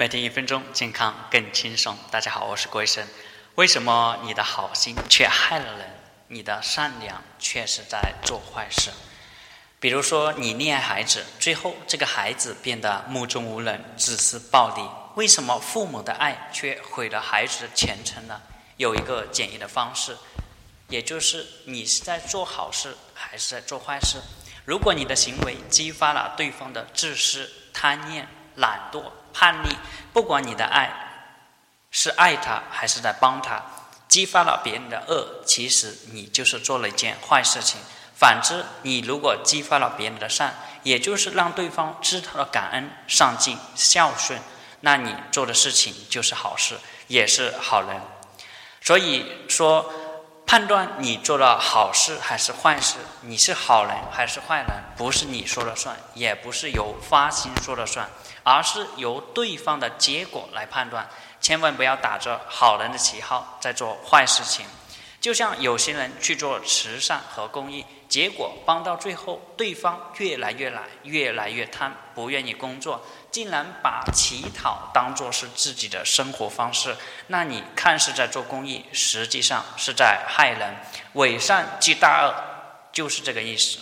每天一分钟，健康更轻松。大家好，我是郭医生。为什么你的好心却害了人？你的善良却是在做坏事？比如说，你溺爱孩子，最后这个孩子变得目中无人、自私暴力。为什么父母的爱却毁了孩子的前程呢？有一个简易的方式，也就是你是在做好事还是在做坏事？如果你的行为激发了对方的自私、贪念、懒惰，叛逆，不管你的爱是爱他还是在帮他，激发了别人的恶，其实你就是做了一件坏事情。反之，你如果激发了别人的善，也就是让对方知道了感恩、上进、孝顺，那你做的事情就是好事，也是好人。所以说，判断你做了好事还是坏事，你是好人还是坏人，不是你说了算，也不是由发心说了算。而是由对方的结果来判断，千万不要打着好人的旗号在做坏事情。就像有些人去做慈善和公益，结果帮到最后，对方越来越懒，越来越贪，不愿意工作，竟然把乞讨当做是自己的生活方式。那你看似在做公益，实际上是在害人。伪善即大恶，就是这个意思。